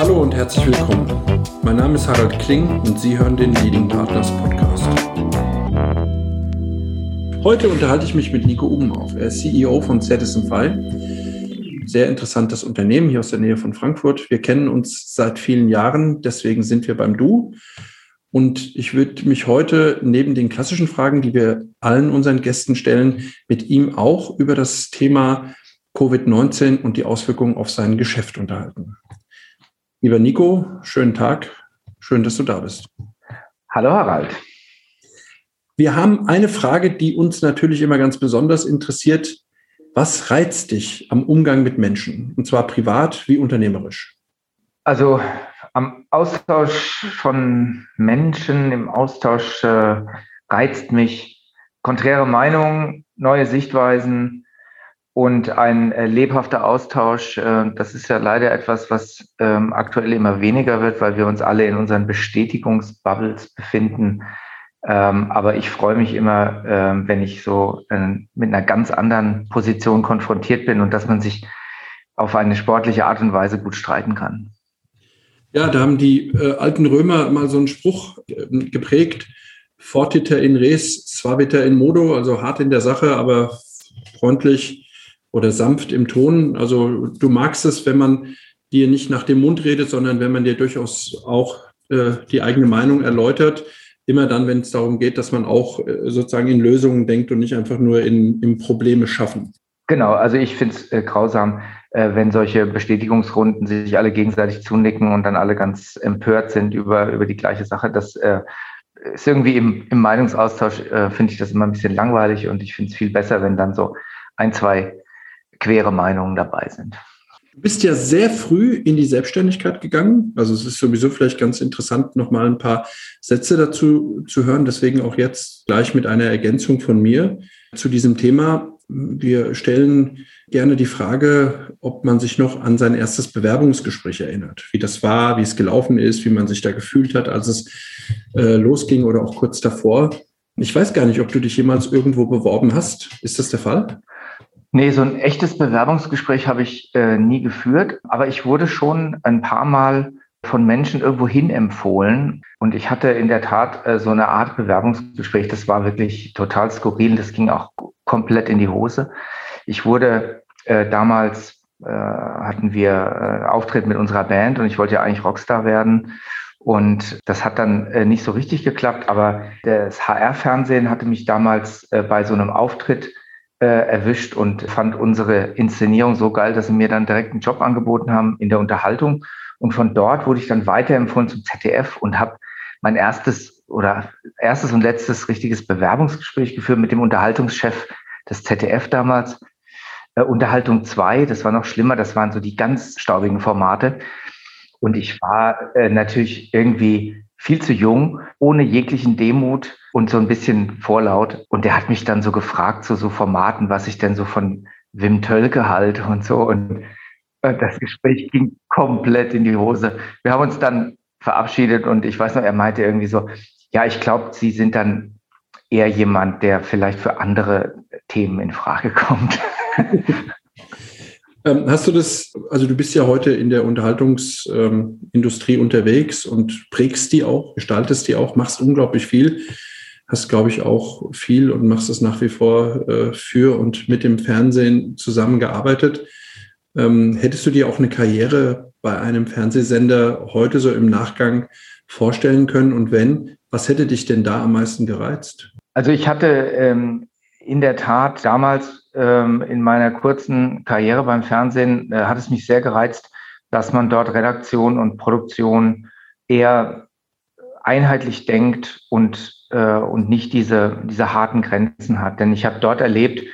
Hallo und herzlich willkommen. Mein Name ist Harald Kling und Sie hören den Leading Partners Podcast. Heute unterhalte ich mich mit Nico Ubenhoff. Er ist CEO von Fi. Sehr interessantes Unternehmen hier aus der Nähe von Frankfurt. Wir kennen uns seit vielen Jahren, deswegen sind wir beim Du. Und ich würde mich heute neben den klassischen Fragen, die wir allen unseren Gästen stellen, mit ihm auch über das Thema Covid-19 und die Auswirkungen auf sein Geschäft unterhalten. Lieber Nico, schönen Tag. Schön, dass du da bist. Hallo Harald. Wir haben eine Frage, die uns natürlich immer ganz besonders interessiert. Was reizt dich am Umgang mit Menschen? Und zwar privat wie unternehmerisch? Also am Austausch von Menschen, im Austausch äh, reizt mich konträre Meinungen, neue Sichtweisen, und ein äh, lebhafter Austausch, äh, das ist ja leider etwas, was ähm, aktuell immer weniger wird, weil wir uns alle in unseren Bestätigungsbubbles befinden. Ähm, aber ich freue mich immer, äh, wenn ich so äh, mit einer ganz anderen Position konfrontiert bin und dass man sich auf eine sportliche Art und Weise gut streiten kann. Ja, da haben die äh, alten Römer mal so einen Spruch äh, geprägt. Fortiter in res, suaviter in modo, also hart in der Sache, aber freundlich oder sanft im Ton. Also du magst es, wenn man dir nicht nach dem Mund redet, sondern wenn man dir durchaus auch äh, die eigene Meinung erläutert. Immer dann, wenn es darum geht, dass man auch äh, sozusagen in Lösungen denkt und nicht einfach nur in, in Probleme schaffen. Genau, also ich finde es äh, grausam, äh, wenn solche Bestätigungsrunden sich alle gegenseitig zunicken und dann alle ganz empört sind über, über die gleiche Sache. Das äh, ist irgendwie im, im Meinungsaustausch, äh, finde ich das immer ein bisschen langweilig und ich finde es viel besser, wenn dann so ein, zwei quere Meinungen dabei sind. Du bist ja sehr früh in die Selbstständigkeit gegangen. Also es ist sowieso vielleicht ganz interessant, nochmal ein paar Sätze dazu zu hören. Deswegen auch jetzt gleich mit einer Ergänzung von mir zu diesem Thema. Wir stellen gerne die Frage, ob man sich noch an sein erstes Bewerbungsgespräch erinnert, wie das war, wie es gelaufen ist, wie man sich da gefühlt hat, als es äh, losging oder auch kurz davor. Ich weiß gar nicht, ob du dich jemals irgendwo beworben hast. Ist das der Fall? Nee, so ein echtes Bewerbungsgespräch habe ich äh, nie geführt, aber ich wurde schon ein paar Mal von Menschen irgendwo hin empfohlen. Und ich hatte in der Tat äh, so eine Art Bewerbungsgespräch. Das war wirklich total skurril. Das ging auch komplett in die Hose. Ich wurde äh, damals, äh, hatten wir äh, Auftritt mit unserer Band und ich wollte ja eigentlich Rockstar werden. Und das hat dann äh, nicht so richtig geklappt. Aber das HR-Fernsehen hatte mich damals äh, bei so einem Auftritt äh, erwischt und fand unsere Inszenierung so geil, dass sie mir dann direkt einen Job angeboten haben in der Unterhaltung. Und von dort wurde ich dann weiterempfohlen zum ZDF und habe mein erstes oder erstes und letztes richtiges Bewerbungsgespräch geführt mit dem Unterhaltungschef des ZDF damals. Äh, Unterhaltung 2, das war noch schlimmer, das waren so die ganz staubigen Formate. Und ich war äh, natürlich irgendwie viel zu jung, ohne jeglichen Demut und so ein bisschen vorlaut. Und der hat mich dann so gefragt zu so, so Formaten, was ich denn so von Wim Tölke halte und so. Und äh, das Gespräch ging komplett in die Hose. Wir haben uns dann verabschiedet und ich weiß noch, er meinte irgendwie so, ja, ich glaube, Sie sind dann eher jemand, der vielleicht für andere Themen in Frage kommt. Ähm, hast du das, also du bist ja heute in der Unterhaltungsindustrie ähm, unterwegs und prägst die auch, gestaltest die auch, machst unglaublich viel hast, glaube ich, auch viel und machst es nach wie vor äh, für und mit dem Fernsehen zusammengearbeitet. Ähm, hättest du dir auch eine Karriere bei einem Fernsehsender heute so im Nachgang vorstellen können? Und wenn, was hätte dich denn da am meisten gereizt? Also ich hatte ähm, in der Tat damals ähm, in meiner kurzen Karriere beim Fernsehen, äh, hat es mich sehr gereizt, dass man dort Redaktion und Produktion eher einheitlich denkt und äh, und nicht diese, diese harten Grenzen hat. Denn ich habe dort erlebt,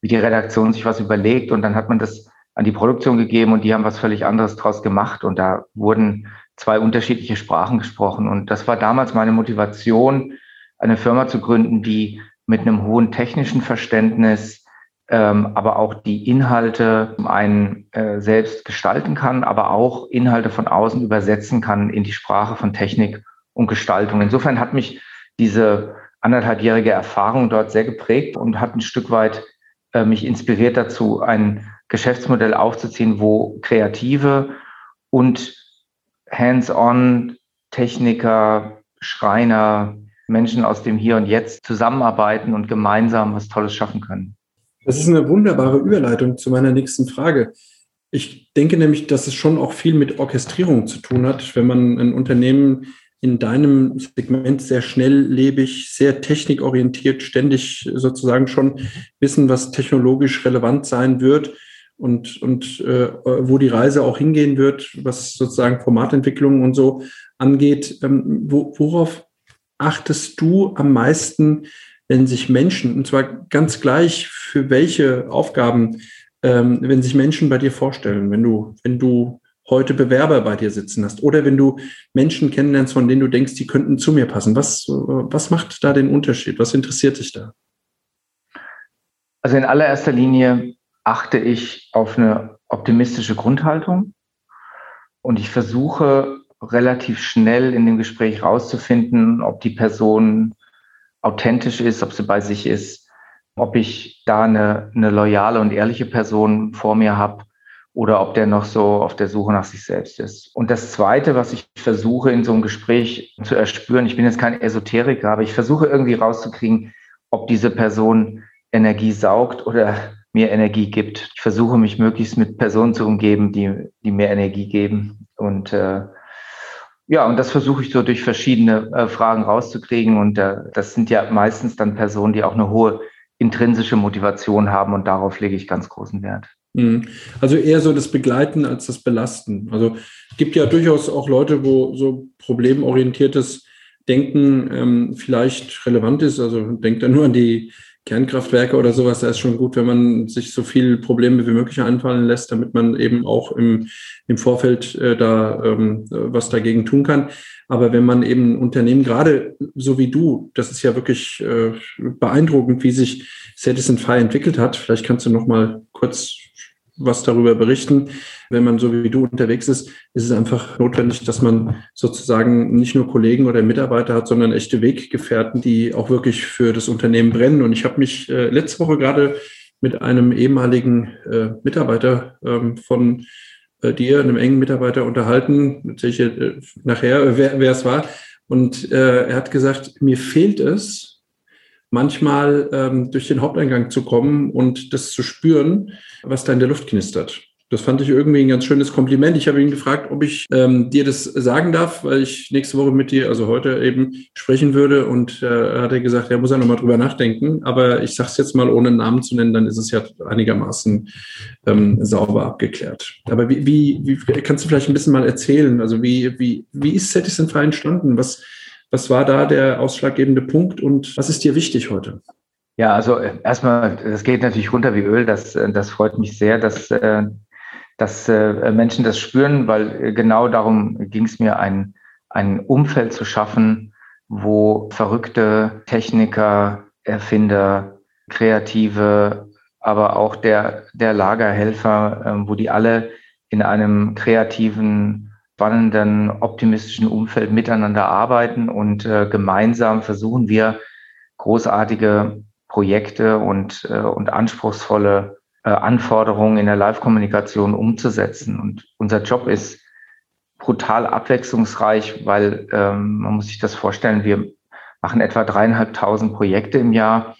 wie die Redaktion sich was überlegt und dann hat man das an die Produktion gegeben und die haben was völlig anderes draus gemacht und da wurden zwei unterschiedliche Sprachen gesprochen und das war damals meine Motivation, eine Firma zu gründen, die mit einem hohen technischen Verständnis, ähm, aber auch die Inhalte einen äh, selbst gestalten kann, aber auch Inhalte von außen übersetzen kann in die Sprache von Technik und Gestaltung. Insofern hat mich diese anderthalbjährige Erfahrung dort sehr geprägt und hat ein Stück weit äh, mich inspiriert dazu, ein Geschäftsmodell aufzuziehen, wo Kreative und hands-on Techniker, Schreiner, Menschen aus dem Hier und Jetzt zusammenarbeiten und gemeinsam was Tolles schaffen können. Das ist eine wunderbare Überleitung zu meiner nächsten Frage. Ich denke nämlich, dass es schon auch viel mit Orchestrierung zu tun hat, wenn man ein Unternehmen in deinem Segment sehr schnelllebig, sehr technikorientiert, ständig sozusagen schon wissen, was technologisch relevant sein wird und, und äh, wo die Reise auch hingehen wird, was sozusagen Formatentwicklung und so angeht. Ähm, wo, worauf achtest du am meisten, wenn sich Menschen, und zwar ganz gleich für welche Aufgaben, ähm, wenn sich Menschen bei dir vorstellen, wenn du, wenn du heute Bewerber bei dir sitzen hast oder wenn du Menschen kennenlernst, von denen du denkst, die könnten zu mir passen. Was, was macht da den Unterschied? Was interessiert dich da? Also in allererster Linie achte ich auf eine optimistische Grundhaltung und ich versuche relativ schnell in dem Gespräch rauszufinden, ob die Person authentisch ist, ob sie bei sich ist, ob ich da eine, eine loyale und ehrliche Person vor mir habe oder ob der noch so auf der Suche nach sich selbst ist. Und das Zweite, was ich versuche in so einem Gespräch zu erspüren, ich bin jetzt kein Esoteriker, aber ich versuche irgendwie rauszukriegen, ob diese Person Energie saugt oder mir Energie gibt. Ich versuche mich möglichst mit Personen zu umgeben, die, die mir Energie geben. Und äh, ja, und das versuche ich so durch verschiedene äh, Fragen rauszukriegen. Und äh, das sind ja meistens dann Personen, die auch eine hohe intrinsische Motivation haben. Und darauf lege ich ganz großen Wert. Mhm. Also eher so das Begleiten als das Belasten. Also gibt ja durchaus auch Leute, wo so problemorientiertes Denken ähm, vielleicht relevant ist. Also denkt da nur an die Kernkraftwerke oder sowas, da ist schon gut, wenn man sich so viel Probleme wie möglich einfallen lässt, damit man eben auch im, im Vorfeld äh, da ähm, was dagegen tun kann. Aber wenn man eben Unternehmen, gerade so wie du, das ist ja wirklich äh, beeindruckend, wie sich Citizen Fire entwickelt hat. Vielleicht kannst du noch mal kurz was darüber berichten. Wenn man so wie du unterwegs ist, ist es einfach notwendig, dass man sozusagen nicht nur Kollegen oder Mitarbeiter hat, sondern echte Weggefährten, die auch wirklich für das Unternehmen brennen. Und ich habe mich äh, letzte Woche gerade mit einem ehemaligen äh, Mitarbeiter ähm, von äh, dir, einem engen Mitarbeiter unterhalten, natürlich äh, nachher, wer, wer es war. Und äh, er hat gesagt, mir fehlt es, manchmal ähm, durch den Haupteingang zu kommen und das zu spüren, was da in der Luft knistert. Das fand ich irgendwie ein ganz schönes Kompliment. Ich habe ihn gefragt, ob ich ähm, dir das sagen darf, weil ich nächste Woche mit dir, also heute eben, sprechen würde. Und äh, hat er gesagt, er muss ja nochmal drüber nachdenken. Aber ich sage es jetzt mal, ohne einen Namen zu nennen, dann ist es ja einigermaßen ähm, sauber abgeklärt. Aber wie, wie, wie kannst du vielleicht ein bisschen mal erzählen? Also wie, wie, wie ist Fire entstanden? Was, was war da der ausschlaggebende Punkt und was ist dir wichtig heute? Ja, also äh, erstmal, das geht natürlich runter wie Öl. Das, äh, das freut mich sehr, dass, äh, dass Menschen das spüren, weil genau darum ging es mir, ein, ein Umfeld zu schaffen, wo verrückte Techniker, Erfinder, Kreative, aber auch der, der Lagerhelfer, wo die alle in einem kreativen spannenden, optimistischen Umfeld miteinander arbeiten und äh, gemeinsam versuchen wir großartige Projekte und, äh, und anspruchsvolle äh, Anforderungen in der Live-Kommunikation umzusetzen. Und unser Job ist brutal abwechslungsreich, weil ähm, man muss sich das vorstellen, wir machen etwa dreieinhalbtausend Projekte im Jahr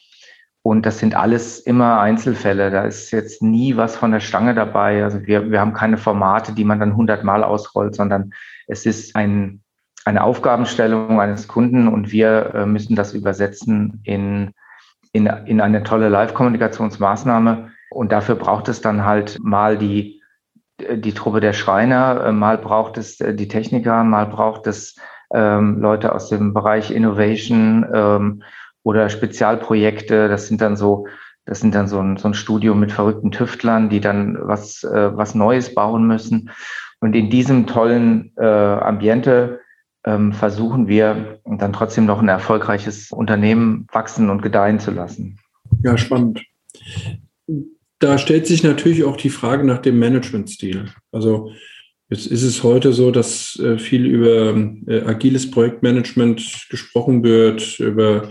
und das sind alles immer Einzelfälle. Da ist jetzt nie was von der Stange dabei. Also wir, wir haben keine Formate, die man dann hundertmal ausrollt, sondern es ist ein, eine Aufgabenstellung eines Kunden und wir äh, müssen das übersetzen in, in, in eine tolle Live-Kommunikationsmaßnahme. Und dafür braucht es dann halt mal die, die Truppe der Schreiner, äh, mal braucht es äh, die Techniker, mal braucht es ähm, Leute aus dem Bereich Innovation ähm, oder Spezialprojekte. Das sind dann so, das sind dann so ein, so ein Studio mit verrückten Tüftlern, die dann was, äh, was Neues bauen müssen. Und in diesem tollen äh, Ambiente ähm, versuchen wir dann trotzdem noch ein erfolgreiches Unternehmen wachsen und gedeihen zu lassen. Ja, spannend. Da stellt sich natürlich auch die Frage nach dem Managementstil. Also Jetzt ist es heute so, dass äh, viel über äh, agiles Projektmanagement gesprochen wird, über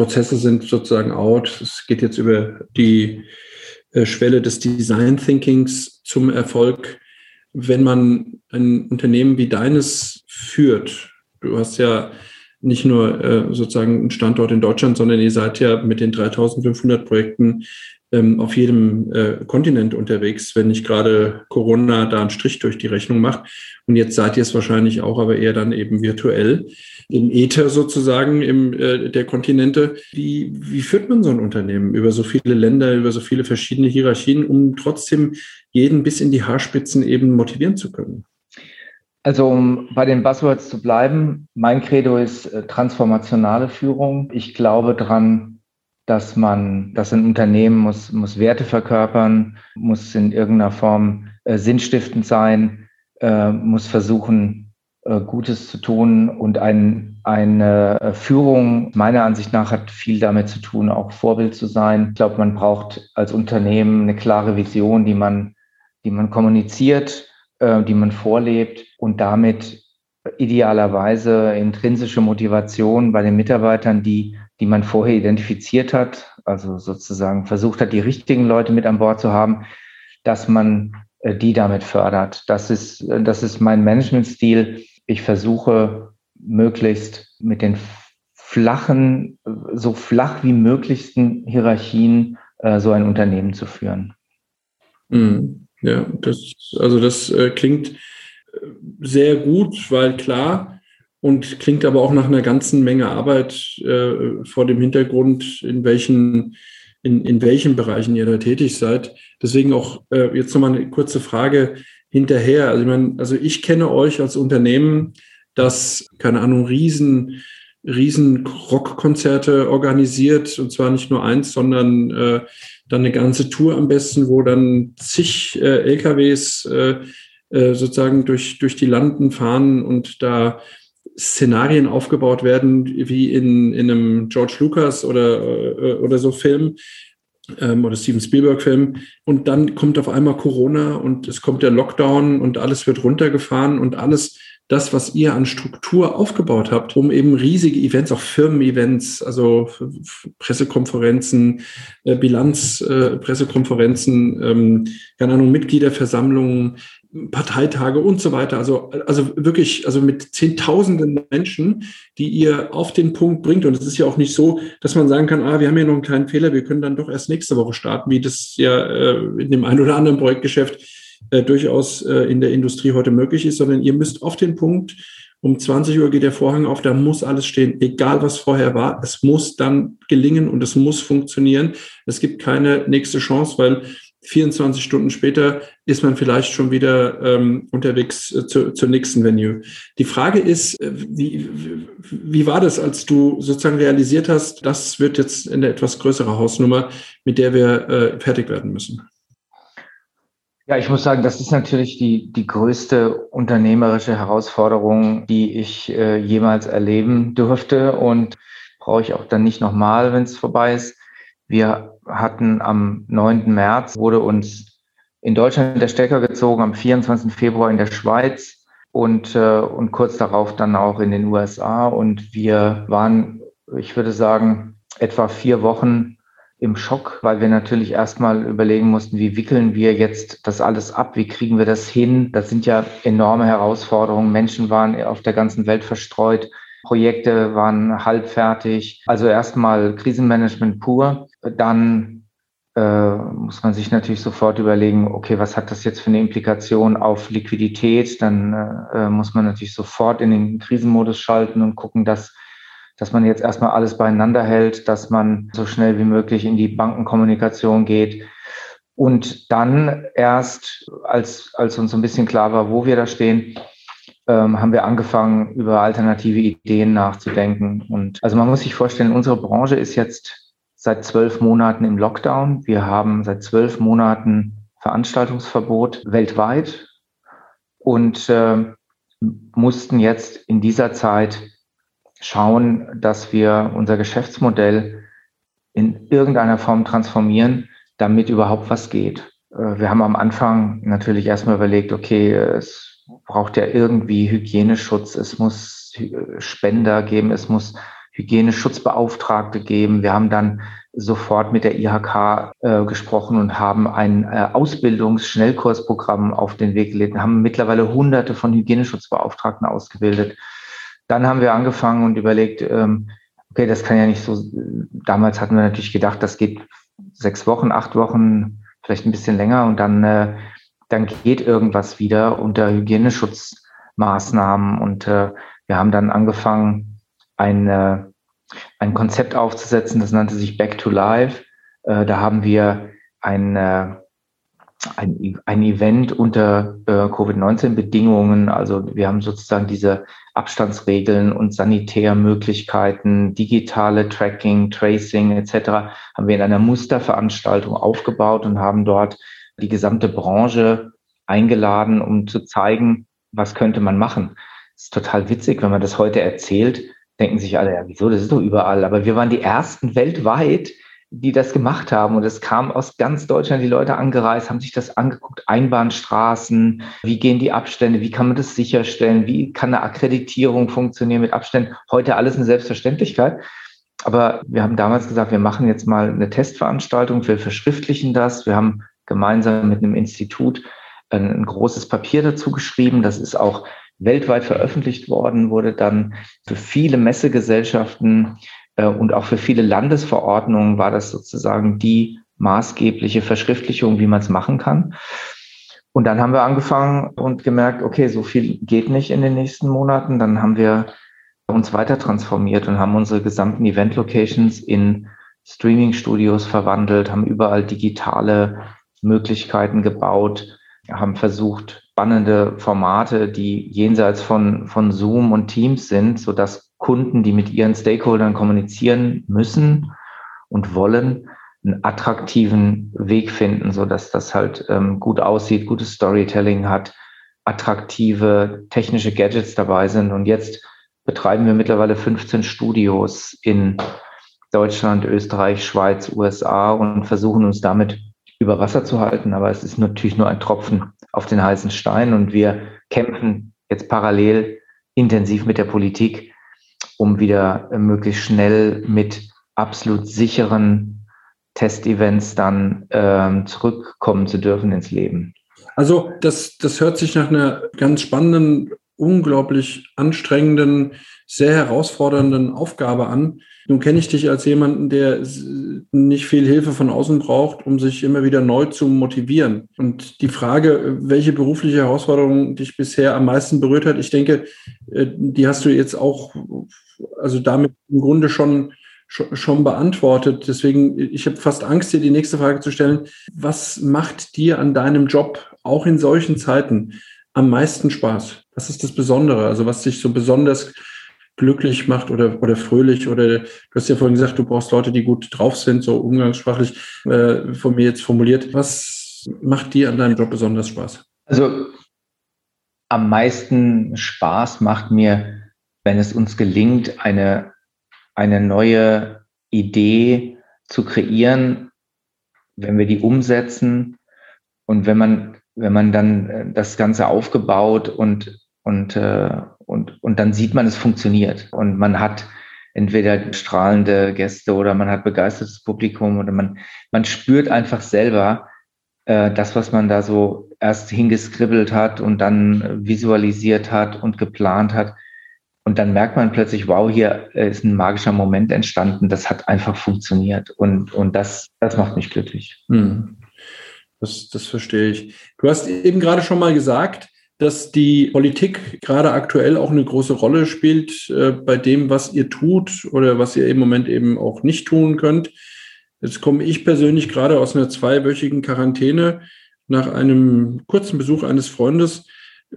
Prozesse sind sozusagen out. Es geht jetzt über die äh, Schwelle des Design Thinkings zum Erfolg. wenn man ein Unternehmen wie deines führt, du hast ja nicht nur äh, sozusagen einen Standort in Deutschland, sondern ihr seid ja mit den 3500 Projekten ähm, auf jedem äh, Kontinent unterwegs, wenn nicht gerade Corona da einen Strich durch die Rechnung macht. Und jetzt seid ihr es wahrscheinlich auch, aber eher dann eben virtuell im Äther sozusagen im, äh, der Kontinente. Wie, wie führt man so ein Unternehmen über so viele Länder, über so viele verschiedene Hierarchien, um trotzdem jeden bis in die Haarspitzen eben motivieren zu können? Also um bei den Buzzwords zu bleiben, mein Credo ist äh, transformationale Führung. Ich glaube dran, dass man, dass ein Unternehmen muss, muss Werte verkörpern, muss in irgendeiner Form äh, sinnstiftend sein, äh, muss versuchen, äh, Gutes zu tun und ein, eine Führung meiner Ansicht nach hat viel damit zu tun, auch Vorbild zu sein. Ich glaube, man braucht als Unternehmen eine klare Vision, die man, die man kommuniziert, äh, die man vorlebt und damit idealerweise intrinsische Motivation bei den Mitarbeitern, die die man vorher identifiziert hat, also sozusagen versucht hat, die richtigen Leute mit an Bord zu haben, dass man äh, die damit fördert. Das ist, äh, das ist mein Managementstil. Ich versuche möglichst mit den flachen, so flach wie möglichsten Hierarchien äh, so ein Unternehmen zu führen. Mhm. Ja, das, also das klingt sehr gut, weil klar, und klingt aber auch nach einer ganzen Menge Arbeit äh, vor dem Hintergrund, in welchen, in, in welchen Bereichen ihr da tätig seid. Deswegen auch äh, jetzt nochmal eine kurze Frage hinterher. Also ich meine, also ich kenne euch als Unternehmen, das, keine Ahnung, riesen, riesen Rockkonzerte organisiert und zwar nicht nur eins, sondern äh, dann eine ganze Tour am besten, wo dann zig äh, LKWs äh, äh, sozusagen durch, durch die Landen fahren und da Szenarien aufgebaut werden, wie in, in einem George Lucas oder, äh, oder so Film ähm, oder Steven Spielberg Film. Und dann kommt auf einmal Corona und es kommt der Lockdown und alles wird runtergefahren und alles das, was ihr an Struktur aufgebaut habt, um eben riesige Events, auch Firmen-Events, also Pressekonferenzen, äh, Bilanz, äh, ähm, keine Ahnung, Mitgliederversammlungen, Parteitage und so weiter. Also, also wirklich, also mit Zehntausenden Menschen, die ihr auf den Punkt bringt. Und es ist ja auch nicht so, dass man sagen kann, ah, wir haben hier noch einen kleinen Fehler, wir können dann doch erst nächste Woche starten, wie das ja äh, in dem einen oder anderen Projektgeschäft äh, durchaus äh, in der Industrie heute möglich ist, sondern ihr müsst auf den Punkt, um 20 Uhr geht der Vorhang auf, da muss alles stehen, egal was vorher war. Es muss dann gelingen und es muss funktionieren. Es gibt keine nächste Chance, weil 24 Stunden später ist man vielleicht schon wieder ähm, unterwegs äh, zu, zur nächsten Venue. Die Frage ist, äh, wie, wie war das, als du sozusagen realisiert hast, das wird jetzt eine etwas größere Hausnummer, mit der wir äh, fertig werden müssen? Ja, ich muss sagen, das ist natürlich die, die größte unternehmerische Herausforderung, die ich äh, jemals erleben durfte und brauche ich auch dann nicht nochmal, wenn es vorbei ist. Wir hatten am 9. März, wurde uns in Deutschland der Stecker gezogen, am 24. Februar in der Schweiz und, äh, und kurz darauf dann auch in den USA. Und wir waren, ich würde sagen, etwa vier Wochen im Schock, weil wir natürlich erstmal überlegen mussten, wie wickeln wir jetzt das alles ab, wie kriegen wir das hin. Das sind ja enorme Herausforderungen. Menschen waren auf der ganzen Welt verstreut. Projekte waren halbfertig. Also erstmal Krisenmanagement pur. Dann äh, muss man sich natürlich sofort überlegen, okay, was hat das jetzt für eine Implikation auf Liquidität? Dann äh, muss man natürlich sofort in den Krisenmodus schalten und gucken, dass dass man jetzt erstmal alles beieinander hält, dass man so schnell wie möglich in die Bankenkommunikation geht. Und dann erst, als, als uns so ein bisschen klar war, wo wir da stehen, ähm, haben wir angefangen, über alternative Ideen nachzudenken. Und also man muss sich vorstellen, unsere Branche ist jetzt seit zwölf Monaten im Lockdown. Wir haben seit zwölf Monaten Veranstaltungsverbot weltweit und äh, mussten jetzt in dieser Zeit schauen, dass wir unser Geschäftsmodell in irgendeiner Form transformieren, damit überhaupt was geht. Äh, wir haben am Anfang natürlich erstmal überlegt, okay, es braucht ja irgendwie Hygieneschutz, es muss Spender geben, es muss Hygieneschutzbeauftragte geben. Wir haben dann sofort mit der IHK äh, gesprochen und haben ein äh, Ausbildungsschnellkursprogramm auf den Weg gelegt, haben mittlerweile hunderte von Hygieneschutzbeauftragten ausgebildet. Dann haben wir angefangen und überlegt, ähm, okay, das kann ja nicht so, damals hatten wir natürlich gedacht, das geht sechs Wochen, acht Wochen, vielleicht ein bisschen länger und dann, äh, dann geht irgendwas wieder unter Hygieneschutzmaßnahmen und äh, wir haben dann angefangen, ein, äh, ein Konzept aufzusetzen, das nannte sich Back to Life. Äh, da haben wir ein, äh, ein, ein Event unter äh, Covid-19-Bedingungen. Also wir haben sozusagen diese Abstandsregeln und Sanitärmöglichkeiten, digitale Tracking, Tracing etc. haben wir in einer Musterveranstaltung aufgebaut und haben dort die gesamte Branche eingeladen, um zu zeigen, was könnte man machen. Das ist total witzig, wenn man das heute erzählt, denken sich alle, ja, wieso, das ist doch überall. Aber wir waren die ersten weltweit, die das gemacht haben. Und es kam aus ganz Deutschland die Leute angereist, haben sich das angeguckt, Einbahnstraßen, wie gehen die Abstände, wie kann man das sicherstellen, wie kann eine Akkreditierung funktionieren mit Abständen. Heute alles eine Selbstverständlichkeit. Aber wir haben damals gesagt, wir machen jetzt mal eine Testveranstaltung, wir verschriftlichen das. Wir haben gemeinsam mit einem Institut ein, großes Papier dazu geschrieben. Das ist auch weltweit veröffentlicht worden, wurde dann für viele Messegesellschaften äh, und auch für viele Landesverordnungen war das sozusagen die maßgebliche Verschriftlichung, wie man es machen kann. Und dann haben wir angefangen und gemerkt, okay, so viel geht nicht in den nächsten Monaten. Dann haben wir uns weiter transformiert und haben unsere gesamten Event-Locations in Streaming-Studios verwandelt, haben überall digitale Möglichkeiten gebaut, haben versucht, spannende Formate, die jenseits von, von Zoom und Teams sind, sodass Kunden, die mit ihren Stakeholdern kommunizieren müssen und wollen, einen attraktiven Weg finden, so dass das halt ähm, gut aussieht, gutes Storytelling hat, attraktive technische Gadgets dabei sind. Und jetzt betreiben wir mittlerweile 15 Studios in Deutschland, Österreich, Schweiz, USA und versuchen uns damit über Wasser zu halten. Aber es ist natürlich nur ein Tropfen auf den heißen Stein und wir kämpfen jetzt parallel intensiv mit der Politik, um wieder möglichst schnell mit absolut sicheren Testevents dann ähm, zurückkommen zu dürfen ins Leben. Also das, das hört sich nach einer ganz spannenden, unglaublich anstrengenden, sehr herausfordernden Aufgabe an. Nun kenne ich dich als jemanden, der nicht viel Hilfe von außen braucht, um sich immer wieder neu zu motivieren. Und die Frage, welche berufliche Herausforderung dich bisher am meisten berührt hat, ich denke, äh, die hast du jetzt auch also damit im Grunde schon, schon, schon beantwortet. Deswegen, ich habe fast Angst, dir die nächste Frage zu stellen. Was macht dir an deinem Job, auch in solchen Zeiten, am meisten Spaß? Was ist das Besondere? Also was dich so besonders glücklich macht oder, oder fröhlich oder du hast ja vorhin gesagt, du brauchst Leute, die gut drauf sind, so umgangssprachlich äh, von mir jetzt formuliert. Was macht dir an deinem Job besonders Spaß? Also am meisten Spaß macht mir wenn es uns gelingt, eine, eine neue Idee zu kreieren, wenn wir die umsetzen und wenn man, wenn man dann äh, das Ganze aufgebaut und, und, äh, und, und dann sieht man, es funktioniert und man hat entweder strahlende Gäste oder man hat begeistertes Publikum oder man, man spürt einfach selber äh, das, was man da so erst hingeskribbelt hat und dann visualisiert hat und geplant hat, und dann merkt man plötzlich, wow, hier ist ein magischer Moment entstanden. Das hat einfach funktioniert. Und, und das, das macht mich glücklich. Hm. Das, das verstehe ich. Du hast eben gerade schon mal gesagt, dass die Politik gerade aktuell auch eine große Rolle spielt äh, bei dem, was ihr tut oder was ihr im Moment eben auch nicht tun könnt. Jetzt komme ich persönlich gerade aus einer zweiwöchigen Quarantäne nach einem kurzen Besuch eines Freundes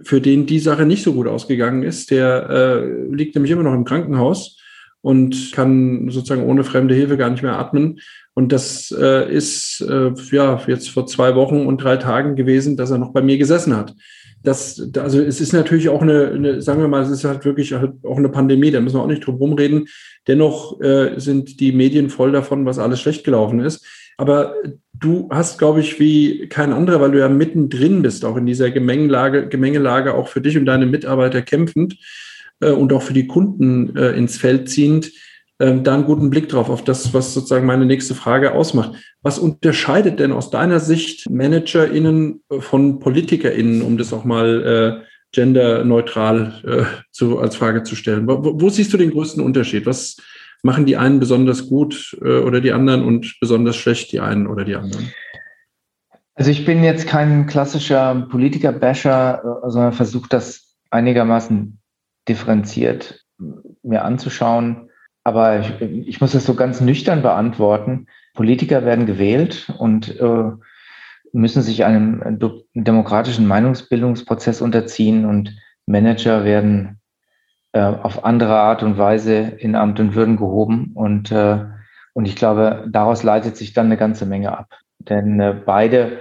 für den die Sache nicht so gut ausgegangen ist, der äh, liegt nämlich immer noch im Krankenhaus und kann sozusagen ohne fremde Hilfe gar nicht mehr atmen. Und das äh, ist äh, ja jetzt vor zwei Wochen und drei Tagen gewesen, dass er noch bei mir gesessen hat. Das, also es ist natürlich auch eine, eine, sagen wir mal, es ist halt wirklich halt auch eine Pandemie, da müssen wir auch nicht drum rumreden. Dennoch äh, sind die Medien voll davon, was alles schlecht gelaufen ist. Aber du hast, glaube ich, wie kein anderer, weil du ja mittendrin bist, auch in dieser Gemengelage, Gemengelage auch für dich und deine Mitarbeiter kämpfend äh, und auch für die Kunden äh, ins Feld ziehend, ähm, da einen guten Blick drauf, auf das, was sozusagen meine nächste Frage ausmacht. Was unterscheidet denn aus deiner Sicht ManagerInnen von PolitikerInnen, um das auch mal äh, genderneutral äh, zu, als Frage zu stellen? Wo, wo, siehst du den größten Unterschied? Was machen die einen besonders gut äh, oder die anderen und besonders schlecht die einen oder die anderen? Also ich bin jetzt kein klassischer Politiker-Basher, äh, sondern versuche das einigermaßen differenziert mir anzuschauen. Aber ich, ich, muss das so ganz nüchtern beantworten. Politiker werden gewählt und äh, müssen sich einem demokratischen Meinungsbildungsprozess unterziehen und Manager werden äh, auf andere Art und Weise in Amt und Würden gehoben. Und, äh, und ich glaube, daraus leitet sich dann eine ganze Menge ab. Denn äh, beide,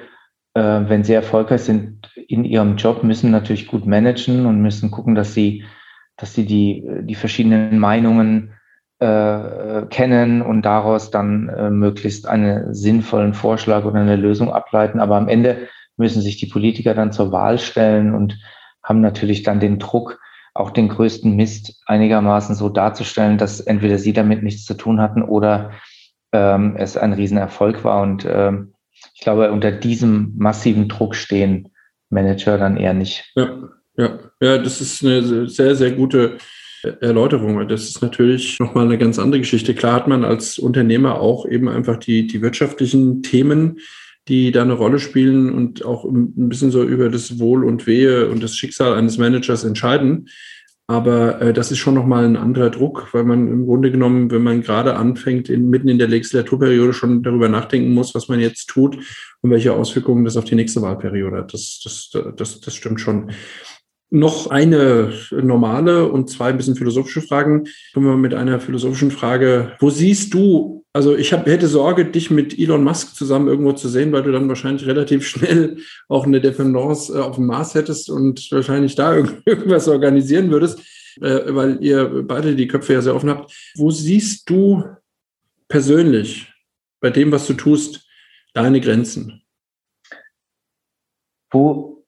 äh, wenn sie erfolgreich sind in ihrem Job, müssen natürlich gut managen und müssen gucken, dass sie, dass sie die, die verschiedenen Meinungen äh, kennen und daraus dann äh, möglichst einen sinnvollen Vorschlag oder eine Lösung ableiten. Aber am Ende müssen sich die Politiker dann zur Wahl stellen und haben natürlich dann den Druck, auch den größten Mist einigermaßen so darzustellen, dass entweder sie damit nichts zu tun hatten oder ähm, es ein Riesenerfolg war. Und ähm, ich glaube, unter diesem massiven Druck stehen Manager dann eher nicht. Ja, ja, ja, das ist eine sehr, sehr gute Erläuterung. Das ist natürlich nochmal eine ganz andere Geschichte. Klar hat man als Unternehmer auch eben einfach die, die wirtschaftlichen Themen, die da eine Rolle spielen und auch ein bisschen so über das Wohl und Wehe und das Schicksal eines Managers entscheiden. Aber äh, das ist schon nochmal ein anderer Druck, weil man im Grunde genommen, wenn man gerade anfängt, in, mitten in der Legislaturperiode schon darüber nachdenken muss, was man jetzt tut und welche Auswirkungen das auf die nächste Wahlperiode hat. Das, das, das, das stimmt schon. Noch eine normale und zwei ein bisschen philosophische Fragen. Kommen wir mit einer philosophischen Frage. Wo siehst du, also ich hab, hätte Sorge, dich mit Elon Musk zusammen irgendwo zu sehen, weil du dann wahrscheinlich relativ schnell auch eine Dependance äh, auf dem Mars hättest und wahrscheinlich da irgendwas organisieren würdest, äh, weil ihr beide die Köpfe ja sehr offen habt. Wo siehst du persönlich bei dem, was du tust, deine Grenzen? Wo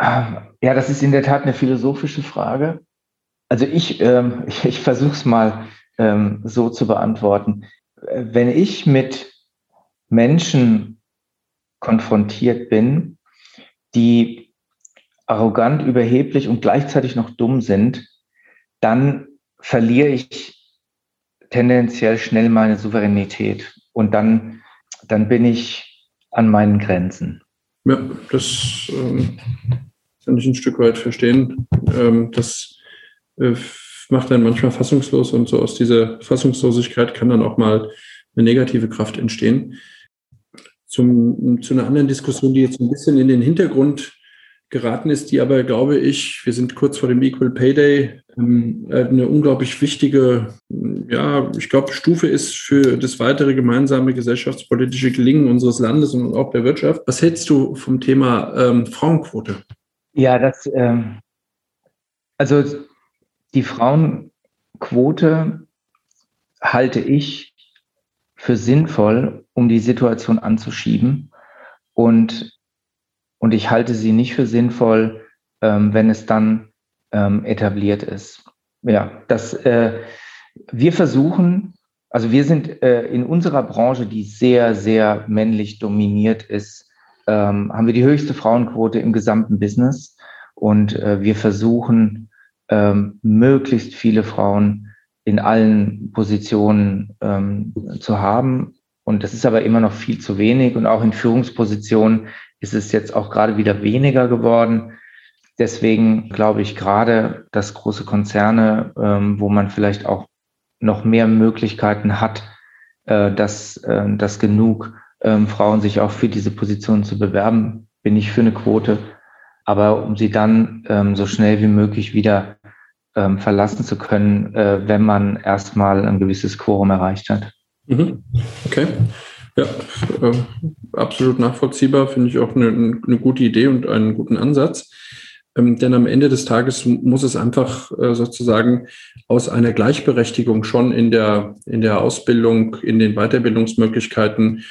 ja, das ist in der Tat eine philosophische Frage. Also ich, ähm, ich, ich versuche es mal ähm, so zu beantworten. Wenn ich mit Menschen konfrontiert bin, die arrogant, überheblich und gleichzeitig noch dumm sind, dann verliere ich tendenziell schnell meine Souveränität und dann, dann bin ich an meinen Grenzen. Ja, das ähm, kann ich ein Stück weit verstehen. Ähm, das äh, macht einen manchmal fassungslos und so aus dieser Fassungslosigkeit kann dann auch mal eine negative Kraft entstehen. Zum, zu einer anderen Diskussion, die jetzt ein bisschen in den Hintergrund geraten ist, die aber, glaube ich, wir sind kurz vor dem Equal Pay Day, ähm, eine unglaublich wichtige, ja, ich glaube, Stufe ist für das weitere gemeinsame gesellschaftspolitische Gelingen unseres Landes und auch der Wirtschaft. Was hältst du vom Thema ähm, Frauenquote? Ja, das, ähm, also die Frauenquote halte ich für sinnvoll, um die Situation anzuschieben. Und, und ich halte sie nicht für sinnvoll, ähm, wenn es dann ähm, etabliert ist. Ja, das, äh, wir versuchen, also wir sind äh, in unserer Branche, die sehr, sehr männlich dominiert ist, ähm, haben wir die höchste Frauenquote im gesamten Business. Und äh, wir versuchen, möglichst viele Frauen in allen Positionen ähm, zu haben. Und das ist aber immer noch viel zu wenig. Und auch in Führungspositionen ist es jetzt auch gerade wieder weniger geworden. Deswegen glaube ich gerade, dass große Konzerne, ähm, wo man vielleicht auch noch mehr Möglichkeiten hat, äh, dass, äh, dass genug ähm, Frauen sich auch für diese Position zu bewerben, bin ich für eine Quote. Aber um sie dann ähm, so schnell wie möglich wieder ähm, verlassen zu können, äh, wenn man erstmal ein gewisses Quorum erreicht hat. Mhm. Okay. Ja, äh, absolut nachvollziehbar, finde ich auch eine, eine, gute Idee und einen guten Ansatz. Ähm, denn am Ende des Tages muss es einfach äh, sozusagen aus einer Gleichberechtigung schon in der, in der Ausbildung, in den Weiterbildungsmöglichkeiten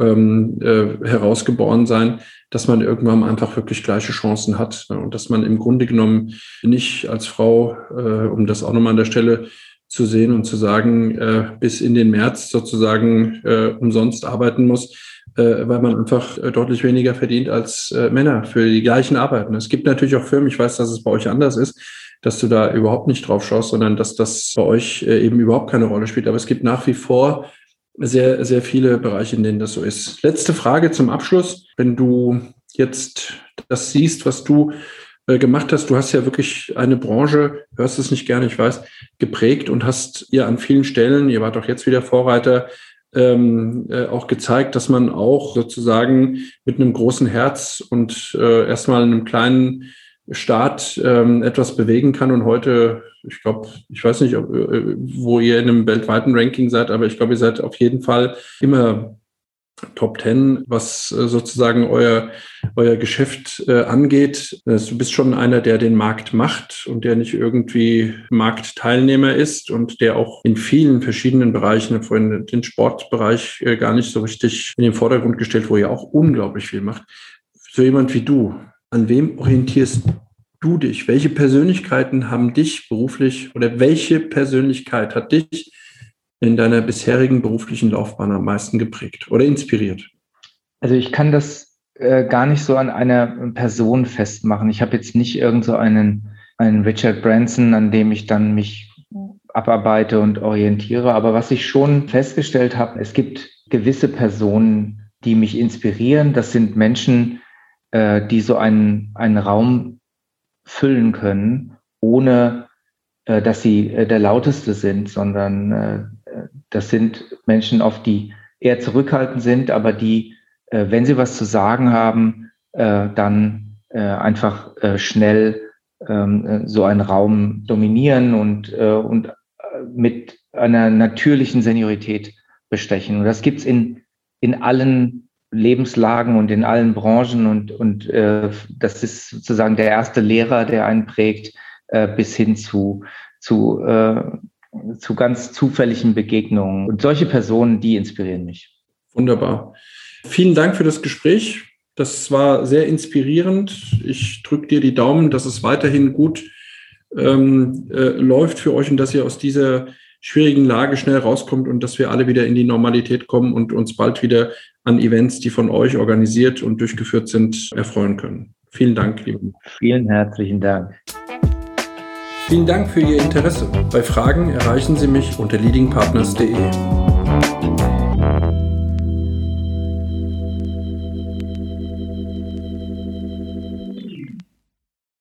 ähm, äh, herausgeboren sein, dass man irgendwann einfach wirklich gleiche Chancen hat ne? und dass man im Grunde genommen nicht als Frau, äh, um das auch nochmal an der Stelle zu sehen und zu sagen, äh, bis in den März sozusagen äh, umsonst arbeiten muss, äh, weil man einfach äh, deutlich weniger verdient als äh, Männer für die gleichen Arbeiten. Es gibt natürlich auch Firmen, ich weiß, dass es bei euch anders ist, dass du da überhaupt nicht drauf schaust, sondern dass das bei euch äh, eben überhaupt keine Rolle spielt. Aber es gibt nach wie vor sehr, sehr viele Bereiche, in denen das so ist. Letzte Frage zum Abschluss. Wenn du jetzt das siehst, was du äh, gemacht hast. Du hast ja wirklich eine Branche, hörst es nicht gerne, ich weiß, geprägt und hast ihr an vielen Stellen, ihr wart doch jetzt wieder Vorreiter, ähm, äh, auch gezeigt, dass man auch sozusagen mit einem großen Herz und äh, erstmal einem kleinen Staat ähm, etwas bewegen kann. Und heute, ich glaube, ich weiß nicht, ob, äh, wo ihr in einem weltweiten Ranking seid, aber ich glaube, ihr seid auf jeden Fall immer Top 10, was äh, sozusagen euer, euer Geschäft äh, angeht. Also du bist schon einer, der den Markt macht und der nicht irgendwie Marktteilnehmer ist und der auch in vielen verschiedenen Bereichen, vorhin den Sportbereich äh, gar nicht so richtig in den Vordergrund gestellt, wo ihr auch unglaublich viel macht. So jemand wie du, an wem orientierst du dich? Welche Persönlichkeiten haben dich beruflich oder welche Persönlichkeit hat dich in deiner bisherigen beruflichen Laufbahn am meisten geprägt oder inspiriert? Also ich kann das äh, gar nicht so an einer Person festmachen. Ich habe jetzt nicht irgend so einen, einen Richard Branson, an dem ich dann mich abarbeite und orientiere. Aber was ich schon festgestellt habe, es gibt gewisse Personen, die mich inspirieren. Das sind Menschen, äh, die so einen, einen Raum füllen können, ohne äh, dass sie äh, der lauteste sind, sondern äh, das sind Menschen, auf die eher zurückhaltend sind, aber die, äh, wenn sie was zu sagen haben, äh, dann äh, einfach schnell ähm, äh, so einen Raum dominieren und, und mit einer natürlichen Seniorität bestechen. Und das gibt's in, in allen Lebenslagen und in allen Branchen und, und äh, das ist sozusagen der erste Lehrer, der einen prägt, äh, bis hin zu, zu äh, zu ganz zufälligen Begegnungen. Und solche Personen, die inspirieren mich. Wunderbar. Vielen Dank für das Gespräch. Das war sehr inspirierend. Ich drücke dir die Daumen, dass es weiterhin gut ähm, äh, läuft für euch und dass ihr aus dieser schwierigen Lage schnell rauskommt und dass wir alle wieder in die Normalität kommen und uns bald wieder an Events, die von euch organisiert und durchgeführt sind, erfreuen können. Vielen Dank, liebe. Vielen herzlichen Dank. Vielen Dank für Ihr Interesse. Bei Fragen erreichen Sie mich unter leadingpartners.de.